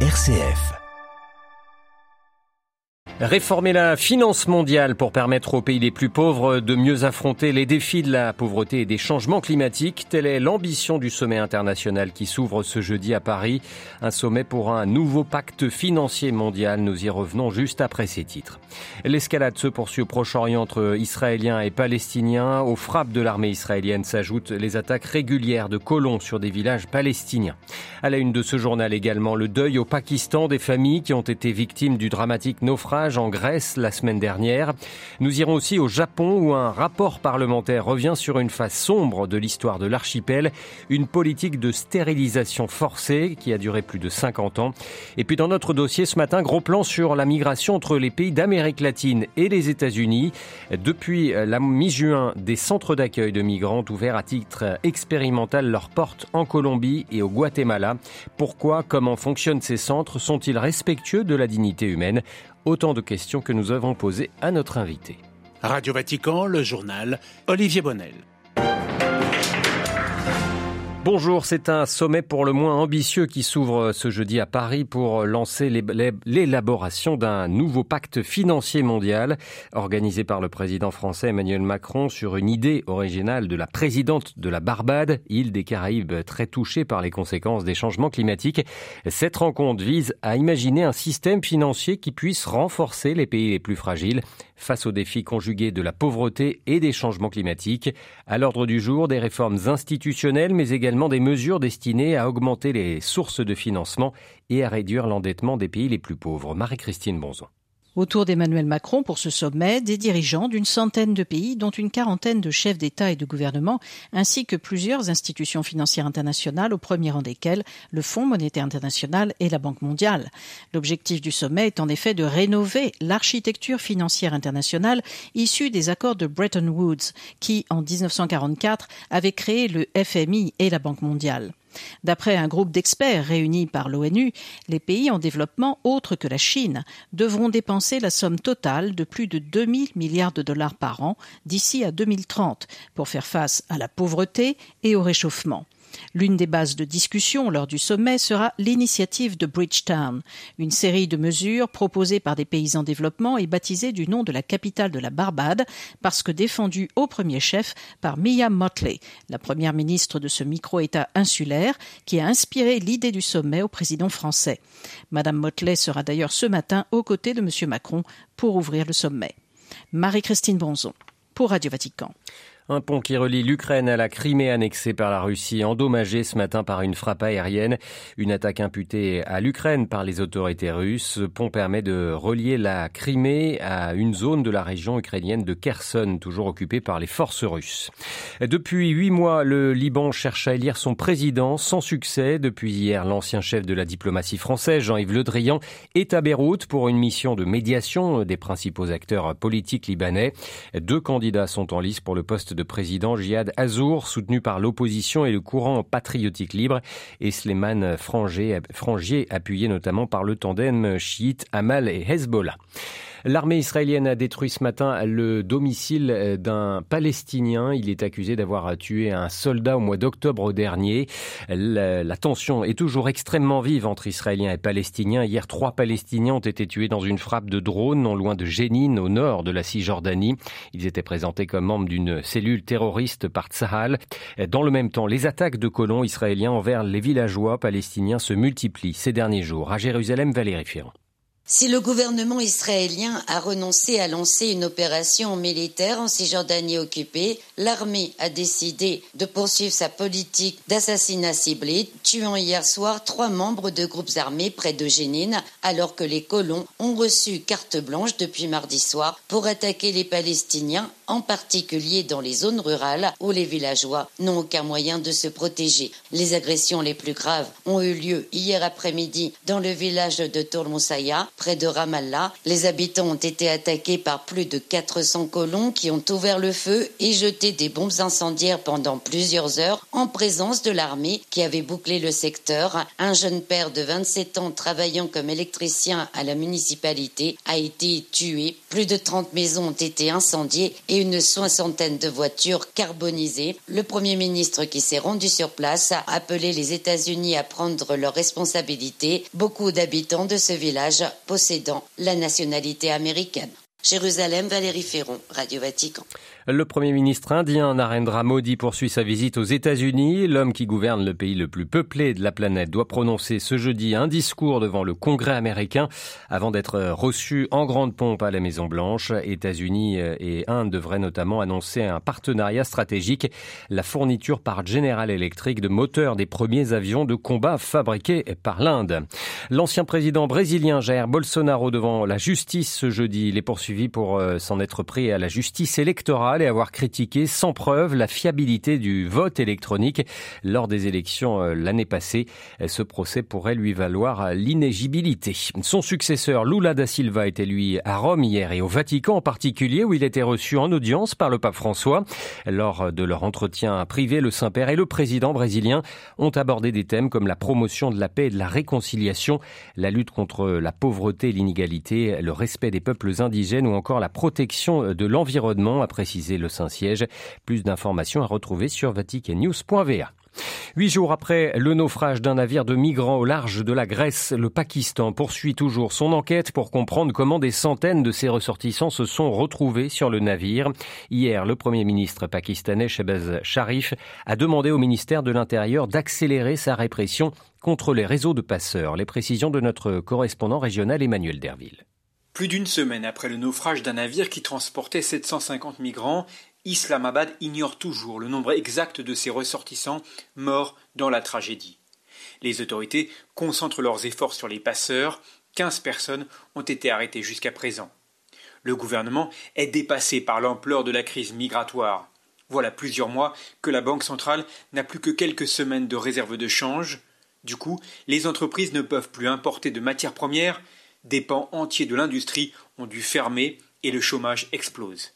RCF. Réformer la finance mondiale pour permettre aux pays les plus pauvres de mieux affronter les défis de la pauvreté et des changements climatiques, telle est l'ambition du sommet international qui s'ouvre ce jeudi à Paris. Un sommet pour un nouveau pacte financier mondial. Nous y revenons juste après ces titres. L'escalade se poursuit au Proche-Orient entre Israéliens et Palestiniens. Aux frappes de l'armée israélienne s'ajoutent les attaques régulières de colons sur des villages palestiniens. À la une de ce journal également, le deuil au Pakistan des familles qui ont été victimes du dramatique naufrage en Grèce la semaine dernière. Nous irons aussi au Japon où un rapport parlementaire revient sur une phase sombre de l'histoire de l'archipel, une politique de stérilisation forcée qui a duré plus de 50 ans. Et puis dans notre dossier ce matin, gros plan sur la migration entre les pays d'Amérique latine et les États-Unis. Depuis la mi-juin, des centres d'accueil de migrants ouverts à titre expérimental leurs portes en Colombie et au Guatemala. Pourquoi, comment fonctionnent ces centres? Sont-ils respectueux de la dignité humaine? Autant de questions que nous avons posées à notre invité. Radio Vatican, le journal, Olivier Bonnel. Bonjour, c'est un sommet pour le moins ambitieux qui s'ouvre ce jeudi à Paris pour lancer l'élaboration d'un nouveau pacte financier mondial organisé par le président français Emmanuel Macron sur une idée originale de la présidente de la Barbade, île des Caraïbes très touchée par les conséquences des changements climatiques. Cette rencontre vise à imaginer un système financier qui puisse renforcer les pays les plus fragiles face aux défis conjugués de la pauvreté et des changements climatiques. À l'ordre du jour, des réformes institutionnelles, mais également des mesures destinées à augmenter les sources de financement et à réduire l'endettement des pays les plus pauvres. Marie-Christine Bonzon. Autour d'Emmanuel Macron pour ce sommet, des dirigeants d'une centaine de pays, dont une quarantaine de chefs d'État et de gouvernement, ainsi que plusieurs institutions financières internationales, au premier rang desquelles le Fonds monétaire international et la Banque mondiale. L'objectif du sommet est en effet de rénover l'architecture financière internationale issue des accords de Bretton Woods, qui, en 1944, avaient créé le FMI et la Banque mondiale. D'après un groupe d'experts réunis par l'ONU, les pays en développement autres que la Chine devront dépenser la somme totale de plus de 2000 milliards de dollars par an d'ici à 2030 pour faire face à la pauvreté et au réchauffement. L'une des bases de discussion lors du sommet sera l'initiative de Bridgetown, une série de mesures proposées par des pays en développement et baptisées du nom de la capitale de la Barbade parce que défendue au premier chef par Mia Motley, la première ministre de ce micro-État insulaire qui a inspiré l'idée du sommet au président français. Madame Motley sera d'ailleurs ce matin aux côtés de M. Macron pour ouvrir le sommet. Marie-Christine Bonzon pour Radio Vatican. Un pont qui relie l'Ukraine à la Crimée annexée par la Russie, endommagé ce matin par une frappe aérienne. Une attaque imputée à l'Ukraine par les autorités russes. Ce pont permet de relier la Crimée à une zone de la région ukrainienne de Kherson, toujours occupée par les forces russes. Depuis huit mois, le Liban cherche à élire son président sans succès. Depuis hier, l'ancien chef de la diplomatie française, Jean-Yves Le Drian, est à Beyrouth pour une mission de médiation des principaux acteurs politiques libanais. Deux candidats sont en lice pour le poste de président Jihad Azour, soutenu par l'opposition et le courant patriotique libre, et Sleiman Frangier, appuyé notamment par le tandem chiite Amal et Hezbollah. L'armée israélienne a détruit ce matin le domicile d'un Palestinien. Il est accusé d'avoir tué un soldat au mois d'octobre dernier. La, tension est toujours extrêmement vive entre Israéliens et Palestiniens. Hier, trois Palestiniens ont été tués dans une frappe de drone non loin de Jénine, au nord de la Cisjordanie. Ils étaient présentés comme membres d'une cellule terroriste par Tsahal. Dans le même temps, les attaques de colons israéliens envers les villageois palestiniens se multiplient ces derniers jours. À Jérusalem, Valérie Ferrand. Si le gouvernement israélien a renoncé à lancer une opération militaire en Cisjordanie occupée, l'armée a décidé de poursuivre sa politique d'assassinat ciblé, tuant hier soir trois membres de groupes armés près de Jénine, alors que les colons ont reçu carte blanche depuis mardi soir pour attaquer les Palestiniens, en particulier dans les zones rurales où les villageois n'ont aucun moyen de se protéger. Les agressions les plus graves ont eu lieu hier après-midi dans le village de Tourmoussaya, près de Ramallah. Les habitants ont été attaqués par plus de 400 colons qui ont ouvert le feu et jeté des bombes incendiaires pendant plusieurs heures en présence de l'armée qui avait bouclé le secteur. Un jeune père de 27 ans travaillant comme électricien à la municipalité a été tué. Plus de 30 maisons ont été incendiées et une soixantaine de voitures carbonisées. Le Premier ministre qui s'est rendu sur place a appelé les États-Unis à prendre leurs responsabilités. Beaucoup d'habitants de ce village possédant la nationalité américaine. Jérusalem, Valérie Ferron, Radio Vatican. Le Premier ministre indien Narendra Modi poursuit sa visite aux États-Unis. L'homme qui gouverne le pays le plus peuplé de la planète doit prononcer ce jeudi un discours devant le Congrès américain avant d'être reçu en grande pompe à la Maison-Blanche. États-Unis et Inde devraient notamment annoncer un partenariat stratégique, la fourniture par General Electric de moteurs des premiers avions de combat fabriqués par l'Inde. L'ancien président brésilien Jair Bolsonaro devant la justice ce jeudi. Il est poursuivi pour euh, s'en être pris à la justice électorale et avoir critiqué sans preuve la fiabilité du vote électronique lors des élections euh, l'année passée. Ce procès pourrait lui valoir l'inégibilité. Son successeur Lula da Silva était lui à Rome hier et au Vatican en particulier où il était reçu en audience par le pape François. Lors de leur entretien privé, le Saint-Père et le président brésilien ont abordé des thèmes comme la promotion de la paix et de la réconciliation, la lutte contre la pauvreté et l'inégalité, le respect des peuples indigènes ou encore la protection de l'environnement, a précisé le Saint-Siège. Plus d'informations à retrouver sur vaticannews.va. Huit jours après le naufrage d'un navire de migrants au large de la Grèce, le Pakistan poursuit toujours son enquête pour comprendre comment des centaines de ses ressortissants se sont retrouvés sur le navire. Hier, le Premier ministre pakistanais Shehbaz Sharif a demandé au ministère de l'Intérieur d'accélérer sa répression contre les réseaux de passeurs. Les précisions de notre correspondant régional Emmanuel Derville. Plus d'une semaine après le naufrage d'un navire qui transportait 750 migrants, Islamabad ignore toujours le nombre exact de ses ressortissants morts dans la tragédie. Les autorités concentrent leurs efforts sur les passeurs. 15 personnes ont été arrêtées jusqu'à présent. Le gouvernement est dépassé par l'ampleur de la crise migratoire. Voilà plusieurs mois que la Banque centrale n'a plus que quelques semaines de réserve de change. Du coup, les entreprises ne peuvent plus importer de matières premières des pans entiers de l'industrie ont dû fermer et le chômage explose.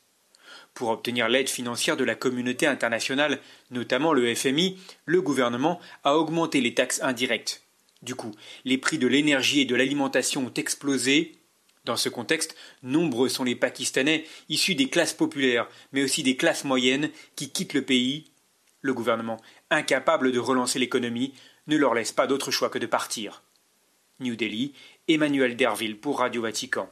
Pour obtenir l'aide financière de la communauté internationale, notamment le FMI, le gouvernement a augmenté les taxes indirectes. Du coup, les prix de l'énergie et de l'alimentation ont explosé. Dans ce contexte, nombreux sont les Pakistanais issus des classes populaires, mais aussi des classes moyennes qui quittent le pays. Le gouvernement, incapable de relancer l'économie, ne leur laisse pas d'autre choix que de partir. New Delhi, Emmanuel Derville pour Radio Vatican.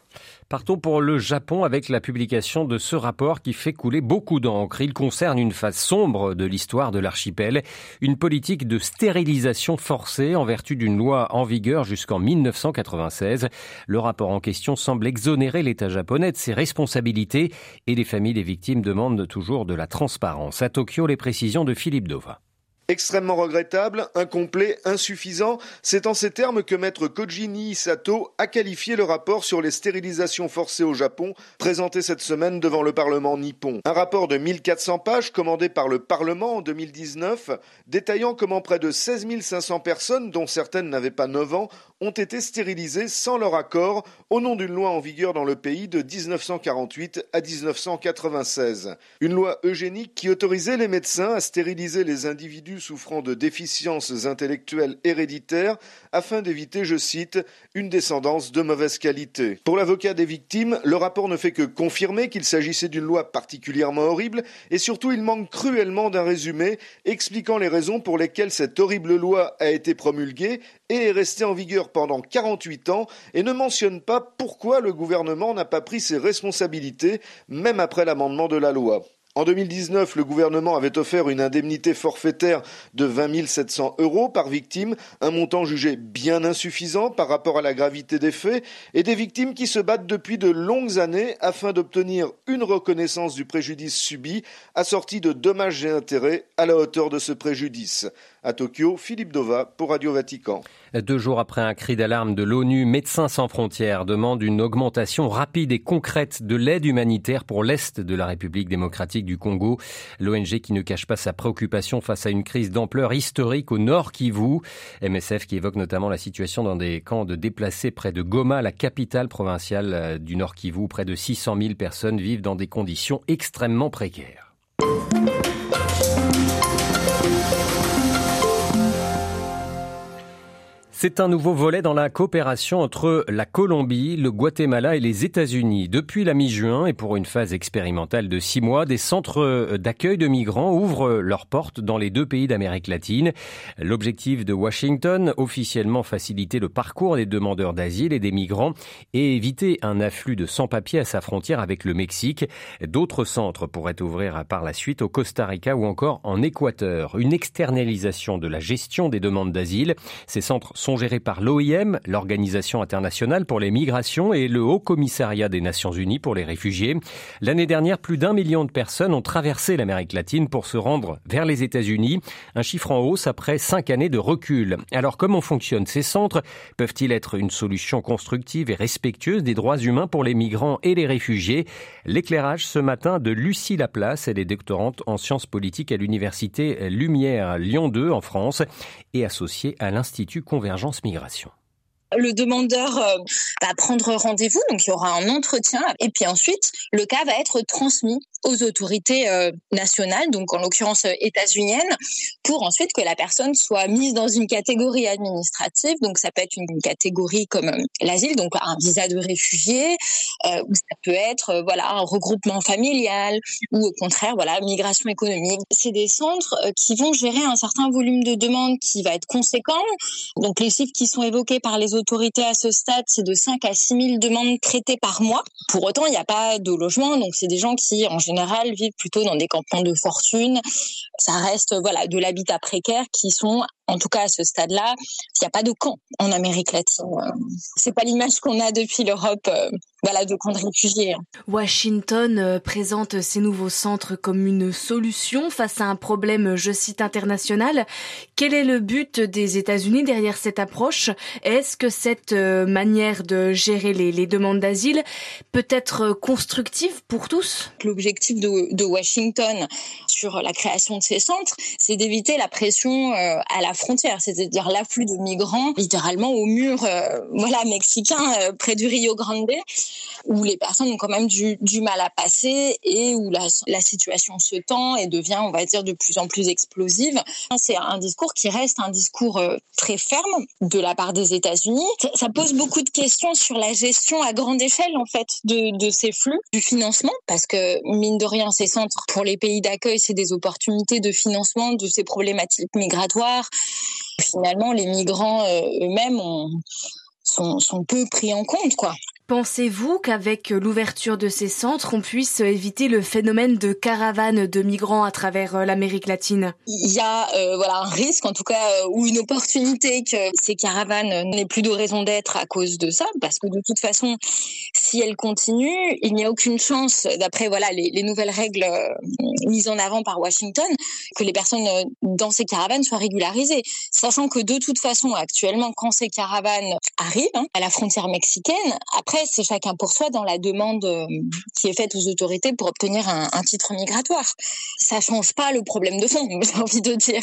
Partons pour le Japon avec la publication de ce rapport qui fait couler beaucoup d'encre. Il concerne une phase sombre de l'histoire de l'archipel, une politique de stérilisation forcée en vertu d'une loi en vigueur jusqu'en 1996. Le rapport en question semble exonérer l'État japonais de ses responsabilités et les familles des victimes demandent toujours de la transparence. À Tokyo, les précisions de Philippe Dova. Extrêmement regrettable, incomplet, insuffisant, c'est en ces termes que maître Kojini Sato a qualifié le rapport sur les stérilisations forcées au Japon, présenté cette semaine devant le Parlement nippon. Un rapport de 1400 pages commandé par le Parlement en 2019, détaillant comment près de 16 500 personnes, dont certaines n'avaient pas 9 ans, ont été stérilisées sans leur accord au nom d'une loi en vigueur dans le pays de 1948 à 1996. Une loi eugénique qui autorisait les médecins à stériliser les individus souffrant de déficiences intellectuelles héréditaires afin d'éviter, je cite, une descendance de mauvaise qualité. Pour l'avocat des victimes, le rapport ne fait que confirmer qu'il s'agissait d'une loi particulièrement horrible et surtout il manque cruellement d'un résumé expliquant les raisons pour lesquelles cette horrible loi a été promulguée et est restée en vigueur pendant 48 ans et ne mentionne pas pourquoi le gouvernement n'a pas pris ses responsabilités même après l'amendement de la loi. En 2019, le gouvernement avait offert une indemnité forfaitaire de 20 700 euros par victime, un montant jugé bien insuffisant par rapport à la gravité des faits, et des victimes qui se battent depuis de longues années afin d'obtenir une reconnaissance du préjudice subi, assortie de dommages et intérêts à la hauteur de ce préjudice. À Tokyo, Philippe Dova pour Radio Vatican. Deux jours après un cri d'alarme de l'ONU, Médecins sans frontières demande une augmentation rapide et concrète de l'aide humanitaire pour l'Est de la République démocratique du Congo. L'ONG qui ne cache pas sa préoccupation face à une crise d'ampleur historique au nord Kivu. MSF qui évoque notamment la situation dans des camps de déplacés près de Goma, la capitale provinciale euh, du nord Kivu. Près de 600 000 personnes vivent dans des conditions extrêmement précaires. C'est un nouveau volet dans la coopération entre la Colombie, le Guatemala et les États-Unis. Depuis la mi-juin et pour une phase expérimentale de six mois, des centres d'accueil de migrants ouvrent leurs portes dans les deux pays d'Amérique latine. L'objectif de Washington, officiellement faciliter le parcours des demandeurs d'asile et des migrants et éviter un afflux de sans-papiers à sa frontière avec le Mexique. D'autres centres pourraient ouvrir par la suite au Costa Rica ou encore en Équateur. Une externalisation de la gestion des demandes d'asile. Ces centres gérés par l'OIM, l'Organisation internationale pour les migrations, et le Haut Commissariat des Nations Unies pour les réfugiés. L'année dernière, plus d'un million de personnes ont traversé l'Amérique latine pour se rendre vers les États-Unis, un chiffre en hausse après cinq années de recul. Alors comment fonctionnent ces centres? Peuvent-ils être une solution constructive et respectueuse des droits humains pour les migrants et les réfugiés? L'éclairage ce matin de Lucie Laplace, elle est doctorante en sciences politiques à l'université Lumière Lyon 2 en France et associée à l'Institut Convergence Migration. Le demandeur euh, va prendre rendez-vous, donc il y aura un entretien, et puis ensuite le cas va être transmis aux autorités euh, nationales, donc en l'occurrence euh, états-uniennes, pour ensuite que la personne soit mise dans une catégorie administrative. Donc ça peut être une catégorie comme l'asile, donc un visa de réfugié, ou ça peut être voilà un regroupement familial, ou au contraire voilà migration économique. C'est des centres qui vont gérer un certain volume de demandes qui va être conséquent. Donc les chiffres qui sont évoqués par les autorités à ce stade, c'est de 5 à 6 000 demandes traitées par mois. Pour autant, il n'y a pas de logement, donc c'est des gens qui, en général, vivent plutôt dans des campements de fortune. Ça reste voilà de l'habitat précaire qui sont en tout cas à ce stade-là, il n'y a pas de camp en Amérique latine. C'est pas l'image qu'on a depuis l'Europe, euh, voilà, de camps de réfugiés. Hein. Washington euh, présente ces nouveaux centres comme une solution face à un problème, je cite, international. Quel est le but des États-Unis derrière cette approche? Est-ce que cette euh, manière de gérer les, demandes d'asile peut être constructive pour tous? L'objectif de, de, Washington sur la création de ces centres, c'est d'éviter la pression à la frontière, c'est-à-dire l'afflux de migrants littéralement au mur euh, voilà mexicain euh, près du Rio Grande où les personnes ont quand même du, mal à passer et où la, situation se tend et devient on va dire de plus en plus explosive. C'est un discours qui reste un discours euh, très ferme de la part des États-Unis. Ça, pose beaucoup de questions sur la gestion à grande échelle en fait de ces flux, du financement parce que mine de rien ces centres pour les pays d'accueil c'est des opportunités de financement de ces problématiques migratoires Finalement, les migrants euh, eux-mêmes sont, sont peu pris en compte, quoi. Pensez-vous qu'avec l'ouverture de ces centres, on puisse éviter le phénomène de caravane de migrants à travers euh, l'Amérique latine? Il y a euh, voilà un risque, en tout cas, euh, ou une opportunité que ces caravanes n'aient plus de raison d'être à cause de ça, parce que de toute façon, si elles continuent, il n'y a aucune chance, d'après voilà les, les, nouvelles règles mises en avant par Washington, que les personnes dans ces caravanes soient régularisées, sachant que de toute façon, actuellement, quand ces caravanes arrivent hein, à la frontière mexicaine, après c'est chacun pour soi dans la demande euh, qui est faite aux autorités pour obtenir un, titre migratoire. Ça change pas le problème de fond, j'ai envie de dire.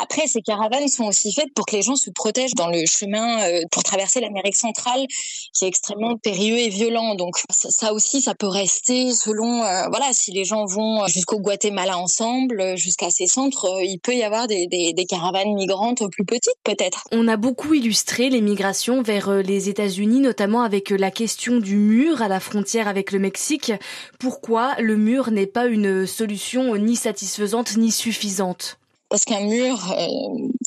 Après, ces caravanes sont aussi faites pour que les gens se protègent dans le chemin euh, pour traverser l'Amérique centrale, qui est extrêmement périlleux et violent. Donc ça aussi, ça peut rester selon, euh, voilà, si les gens vont jusqu'au Guatemala ensemble, jusqu'à ces centres, il peut y avoir des, des caravanes migrantes plus petites peut-être. On a beaucoup illustré les migrations vers les États-Unis, notamment avec la question du mur à la frontière avec le Mexique. Pourquoi le mur n'est pas une solution ni satisfaisante ni suffisante? Parce qu'un mur euh,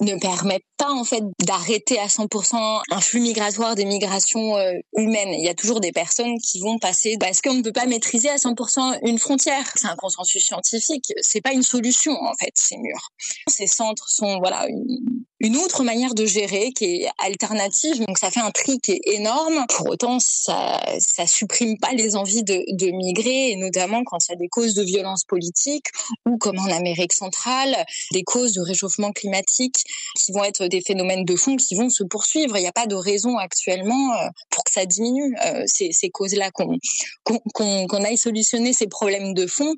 ne permet pas en fait d'arrêter à 100% un flux migratoire des migrations euh, humaines. Il y a toujours des personnes qui vont passer parce qu'on ne peut pas maîtriser à 100% une frontière. C'est un consensus scientifique. C'est pas une solution en fait ces murs. Ces centres sont voilà une, une autre manière de gérer qui est alternative. Donc ça fait un tri qui est énorme. Pour autant, ça supprime pas les envies de, migrer, et notamment quand il y a des causes de violence politique ou comme en Amérique centrale, des causes de réchauffement climatique qui vont être des phénomènes de fond qui vont se poursuivre. Il n'y a pas de raison actuellement euh, pour que ça diminue euh, ces, ces causes-là, qu'on aille solutionner ces problèmes de fond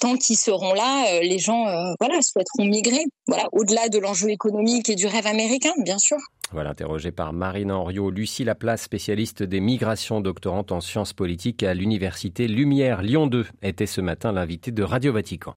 tant qu'ils seront là, euh, les gens euh, voilà, souhaiteront migrer, voilà, au-delà de l'enjeu économique et du rêve américain, bien sûr. Voilà, interrogé par Marine Henriot, Lucie Laplace, spécialiste des migrations, doctorante en sciences politiques à l'université Lumière Lyon 2, était ce matin l'invité de Radio Vatican.